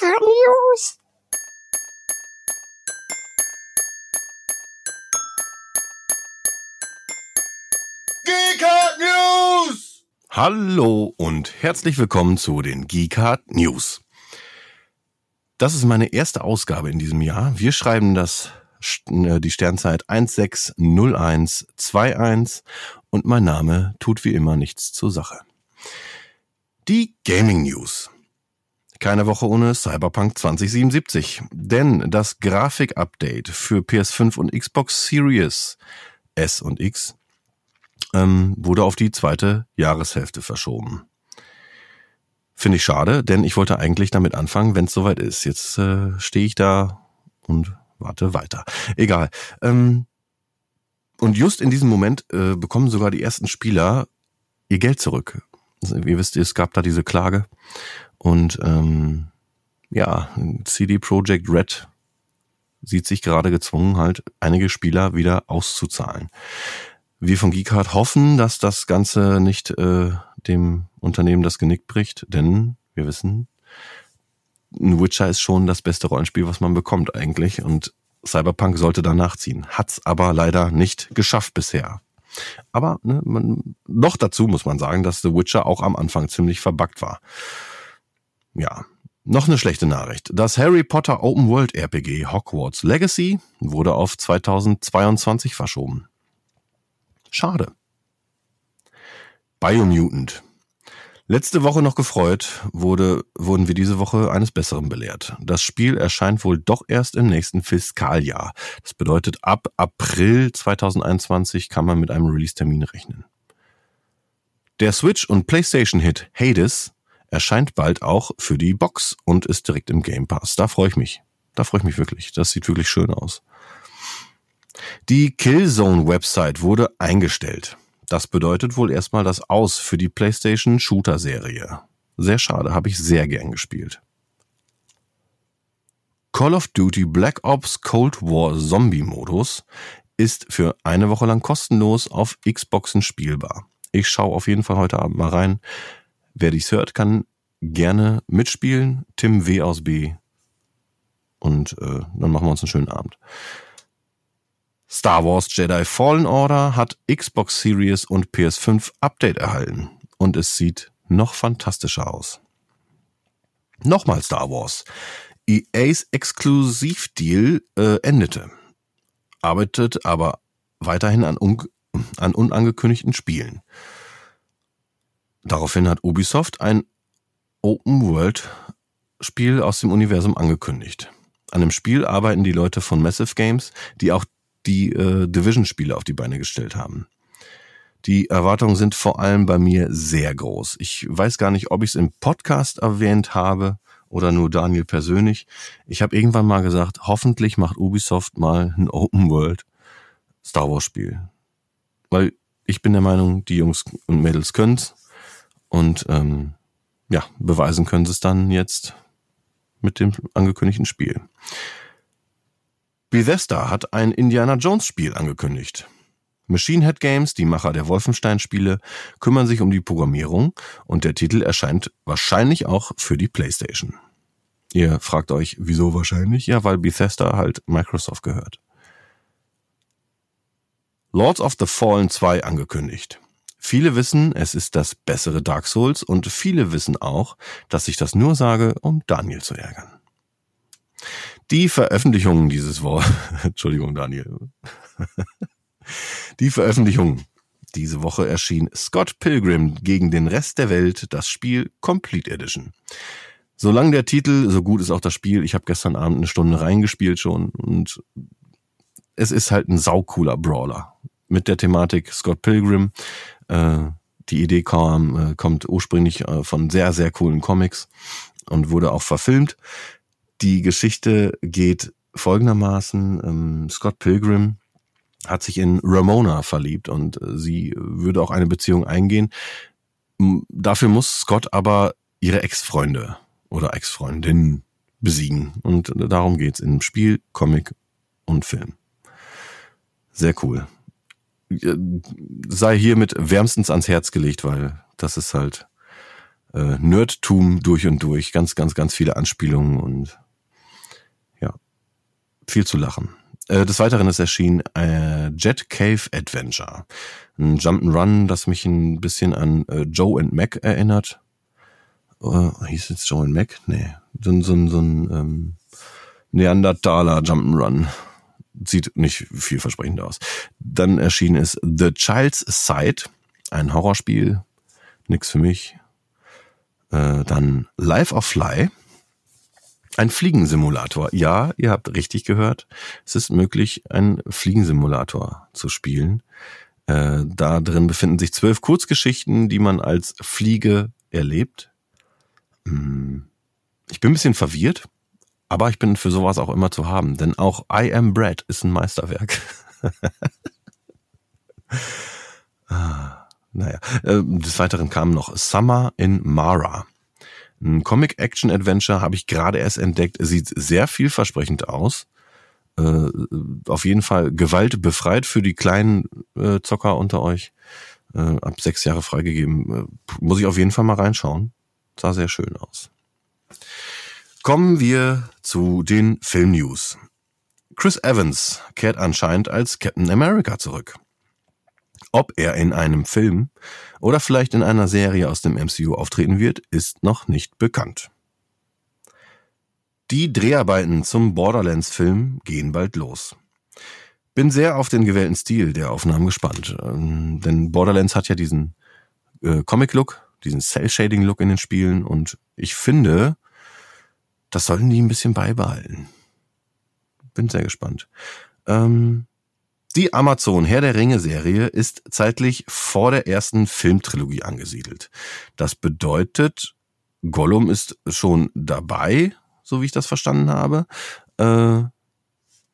News. Geeker News! Hallo und herzlich willkommen zu den Geekhard News. Das ist meine erste Ausgabe in diesem Jahr. Wir schreiben das äh, die Sternzeit 160121 und mein Name tut wie immer nichts zur Sache. Die Gaming News. Keine Woche ohne Cyberpunk 2077, denn das Grafik-Update für PS5 und Xbox Series S und X ähm, wurde auf die zweite Jahreshälfte verschoben. Finde ich schade, denn ich wollte eigentlich damit anfangen, wenn es soweit ist. Jetzt äh, stehe ich da und warte weiter. Egal. Ähm, und just in diesem Moment äh, bekommen sogar die ersten Spieler ihr Geld zurück. Also, ihr wisst, es gab da diese Klage und ähm, ja, CD Projekt Red sieht sich gerade gezwungen, halt einige Spieler wieder auszuzahlen. Wir von Geekart hoffen, dass das Ganze nicht äh, dem Unternehmen das Genick bricht, denn wir wissen, ein Witcher ist schon das beste Rollenspiel, was man bekommt eigentlich und Cyberpunk sollte da nachziehen. Hat's aber leider nicht geschafft bisher. Aber ne, man, noch dazu muss man sagen, dass The Witcher auch am Anfang ziemlich verbuggt war. Ja, noch eine schlechte Nachricht. Das Harry Potter Open World RPG Hogwarts Legacy wurde auf 2022 verschoben. Schade. Biomutant. Letzte Woche noch gefreut, wurde, wurden wir diese Woche eines Besseren belehrt. Das Spiel erscheint wohl doch erst im nächsten Fiskaljahr. Das bedeutet, ab April 2021 kann man mit einem Release-Termin rechnen. Der Switch- und PlayStation-Hit Hades erscheint bald auch für die Box und ist direkt im Game Pass. Da freue ich mich. Da freue ich mich wirklich. Das sieht wirklich schön aus. Die Killzone-Website wurde eingestellt. Das bedeutet wohl erstmal das Aus für die PlayStation Shooter-Serie. Sehr schade, habe ich sehr gern gespielt. Call of Duty Black Ops Cold War Zombie Modus ist für eine Woche lang kostenlos auf Xboxen spielbar. Ich schaue auf jeden Fall heute Abend mal rein. Wer dies hört, kann gerne mitspielen. Tim W aus B. Und äh, dann machen wir uns einen schönen Abend. Star Wars Jedi Fallen Order hat Xbox Series und PS5 Update erhalten und es sieht noch fantastischer aus. Nochmal Star Wars. EAs Exklusivdeal äh, endete, arbeitet aber weiterhin an, un an unangekündigten Spielen. Daraufhin hat Ubisoft ein Open-World-Spiel aus dem Universum angekündigt. An dem Spiel arbeiten die Leute von Massive Games, die auch die äh, Division-Spiele auf die Beine gestellt haben. Die Erwartungen sind vor allem bei mir sehr groß. Ich weiß gar nicht, ob ich es im Podcast erwähnt habe oder nur Daniel persönlich. Ich habe irgendwann mal gesagt, hoffentlich macht Ubisoft mal ein Open World Star Wars Spiel. Weil ich bin der Meinung, die Jungs und Mädels können's und ähm, ja, beweisen können sie es dann jetzt mit dem angekündigten Spiel. Bethesda hat ein Indiana Jones Spiel angekündigt. Machine Head Games, die Macher der Wolfenstein-Spiele, kümmern sich um die Programmierung und der Titel erscheint wahrscheinlich auch für die PlayStation. Ihr fragt euch, wieso wahrscheinlich? Ja, weil Bethesda halt Microsoft gehört. Lords of the Fallen 2 angekündigt. Viele wissen, es ist das bessere Dark Souls und viele wissen auch, dass ich das nur sage, um Daniel zu ärgern. Die Veröffentlichung dieses Wort, Entschuldigung, Daniel. Die Veröffentlichung diese Woche erschien Scott Pilgrim gegen den Rest der Welt, das Spiel Complete Edition. Solange der Titel, so gut ist auch das Spiel. Ich habe gestern Abend eine Stunde reingespielt schon und es ist halt ein saucooler Brawler mit der Thematik Scott Pilgrim. Äh, die Idee kam, äh, kommt ursprünglich äh, von sehr, sehr coolen Comics und wurde auch verfilmt. Die Geschichte geht folgendermaßen. Ähm, Scott Pilgrim hat sich in Ramona verliebt und äh, sie würde auch eine Beziehung eingehen. Dafür muss Scott aber ihre Ex-Freunde oder Ex-Freundin besiegen. Und darum geht's in Spiel, Comic und Film. Sehr cool. Sei hiermit wärmstens ans Herz gelegt, weil das ist halt äh, Nerdtum durch und durch. Ganz, ganz, ganz viele Anspielungen und ja, viel zu lachen. Äh, des Weiteren ist erschienen äh, Jet Cave Adventure. Ein Jump'n'Run, das mich ein bisschen an äh, Joe and Mac erinnert. Äh, hieß jetzt Joe and Mac? Nee. So, so, so ein ähm, Neandertaler Jump'n'Run. Sieht nicht vielversprechend aus. Dann erschien ist The Child's Side, ein Horrorspiel. Nix für mich. Äh, dann Life of Fly. Ein Fliegensimulator. Ja, ihr habt richtig gehört. Es ist möglich, einen Fliegensimulator zu spielen. Äh, da drin befinden sich zwölf Kurzgeschichten, die man als Fliege erlebt. Hm. Ich bin ein bisschen verwirrt, aber ich bin für sowas auch immer zu haben, denn auch I Am Bread ist ein Meisterwerk. ah, naja, äh, des Weiteren kam noch Summer in Mara. Ein Comic-Action-Adventure habe ich gerade erst entdeckt. Sieht sehr vielversprechend aus. Äh, auf jeden Fall Gewalt befreit für die kleinen äh, Zocker unter euch. Äh, ab sechs Jahre freigegeben. Muss ich auf jeden Fall mal reinschauen. Sah sehr schön aus. Kommen wir zu den Film-News. Chris Evans kehrt anscheinend als Captain America zurück. Ob er in einem Film oder vielleicht in einer Serie aus dem MCU auftreten wird, ist noch nicht bekannt. Die Dreharbeiten zum Borderlands-Film gehen bald los. Bin sehr auf den gewählten Stil der Aufnahmen gespannt, ähm, denn Borderlands hat ja diesen äh, Comic-Look, diesen Cell-Shading-Look in den Spielen und ich finde, das sollten die ein bisschen beibehalten. Bin sehr gespannt. Ähm, die Amazon Herr der Ringe Serie ist zeitlich vor der ersten Filmtrilogie angesiedelt. Das bedeutet, Gollum ist schon dabei, so wie ich das verstanden habe, äh,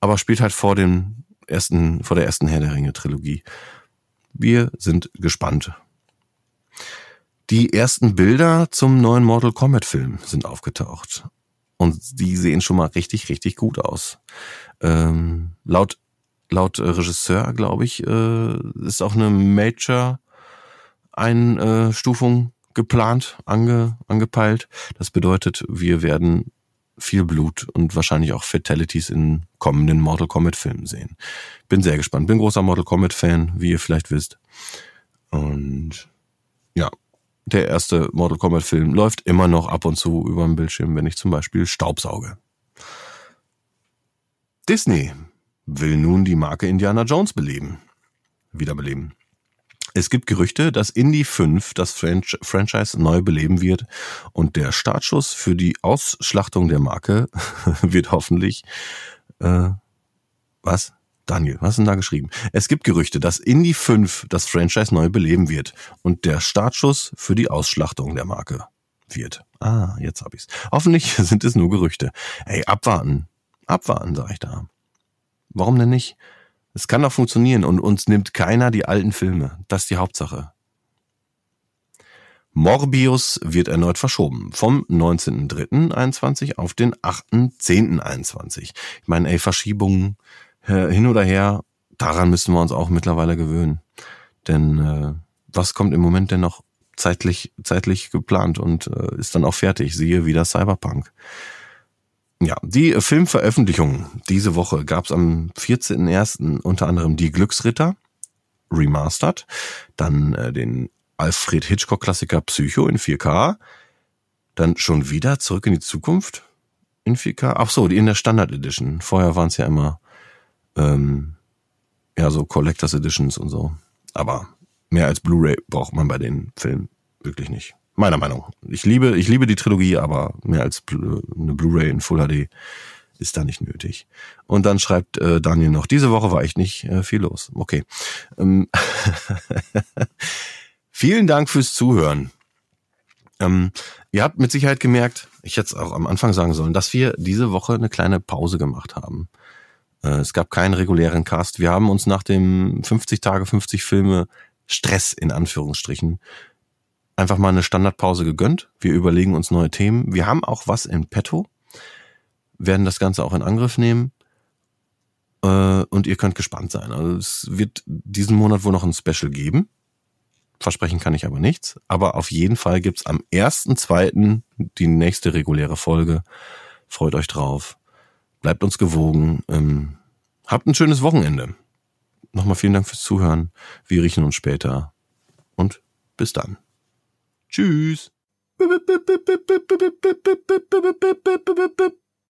aber spielt halt vor dem ersten, vor der ersten Herr der Ringe Trilogie. Wir sind gespannt. Die ersten Bilder zum neuen Mortal Kombat Film sind aufgetaucht. Und die sehen schon mal richtig, richtig gut aus. Ähm, laut laut äh, Regisseur, glaube ich, äh, ist auch eine Major-Einstufung geplant, ange, angepeilt. Das bedeutet, wir werden viel Blut und wahrscheinlich auch Fatalities in kommenden Mortal Kombat Filmen sehen. Bin sehr gespannt. Bin großer Mortal Kombat Fan, wie ihr vielleicht wisst. Und ja, der erste Mortal Kombat Film läuft immer noch ab und zu über dem Bildschirm, wenn ich zum Beispiel Staubsauge. Disney will nun die Marke Indiana Jones beleben. Wiederbeleben. Es gibt Gerüchte, dass Indy 5 das Franch Franchise neu beleben wird und der Startschuss für die Ausschlachtung der Marke wird hoffentlich äh, was? Daniel, was ist denn da geschrieben? Es gibt Gerüchte, dass Indy 5 das Franchise neu beleben wird und der Startschuss für die Ausschlachtung der Marke wird. Ah, jetzt hab ich's. Hoffentlich sind es nur Gerüchte. Ey, abwarten. Abwarten, sag ich da. Warum denn nicht? Es kann doch funktionieren und uns nimmt keiner die alten Filme. Das ist die Hauptsache. Morbius wird erneut verschoben. Vom 19.03.21 auf den 8.10.21. Ich meine, ey, Verschiebungen hin oder her, daran müssen wir uns auch mittlerweile gewöhnen. Denn äh, was kommt im Moment denn noch zeitlich, zeitlich geplant und äh, ist dann auch fertig? Siehe wieder Cyberpunk. Ja, die Filmveröffentlichungen diese Woche gab es am 14.01. unter anderem Die Glücksritter, Remastered, dann äh, den Alfred Hitchcock-Klassiker Psycho in 4K, dann schon wieder Zurück in die Zukunft in 4K. Ach so, die in der Standard Edition. Vorher waren es ja immer ähm, ja so Collectors Editions und so. Aber mehr als Blu-ray braucht man bei den Filmen wirklich nicht. Meiner Meinung. Ich liebe, ich liebe die Trilogie, aber mehr als eine Blu-ray in Full HD ist da nicht nötig. Und dann schreibt äh, Daniel noch, diese Woche war echt nicht äh, viel los. Okay. Ähm Vielen Dank fürs Zuhören. Ähm, ihr habt mit Sicherheit gemerkt, ich hätte es auch am Anfang sagen sollen, dass wir diese Woche eine kleine Pause gemacht haben. Äh, es gab keinen regulären Cast. Wir haben uns nach dem 50 Tage, 50 Filme Stress in Anführungsstrichen einfach mal eine Standardpause gegönnt. Wir überlegen uns neue Themen. Wir haben auch was in petto, werden das Ganze auch in Angriff nehmen. Äh, und ihr könnt gespannt sein. Also es wird diesen Monat wohl noch ein Special geben. Versprechen kann ich aber nichts. Aber auf jeden Fall gibt's am 1.2. die nächste reguläre Folge. Freut euch drauf. Bleibt uns gewogen. Ähm, habt ein schönes Wochenende. Nochmal vielen Dank fürs Zuhören. Wir riechen uns später. Und bis dann. Tschüss.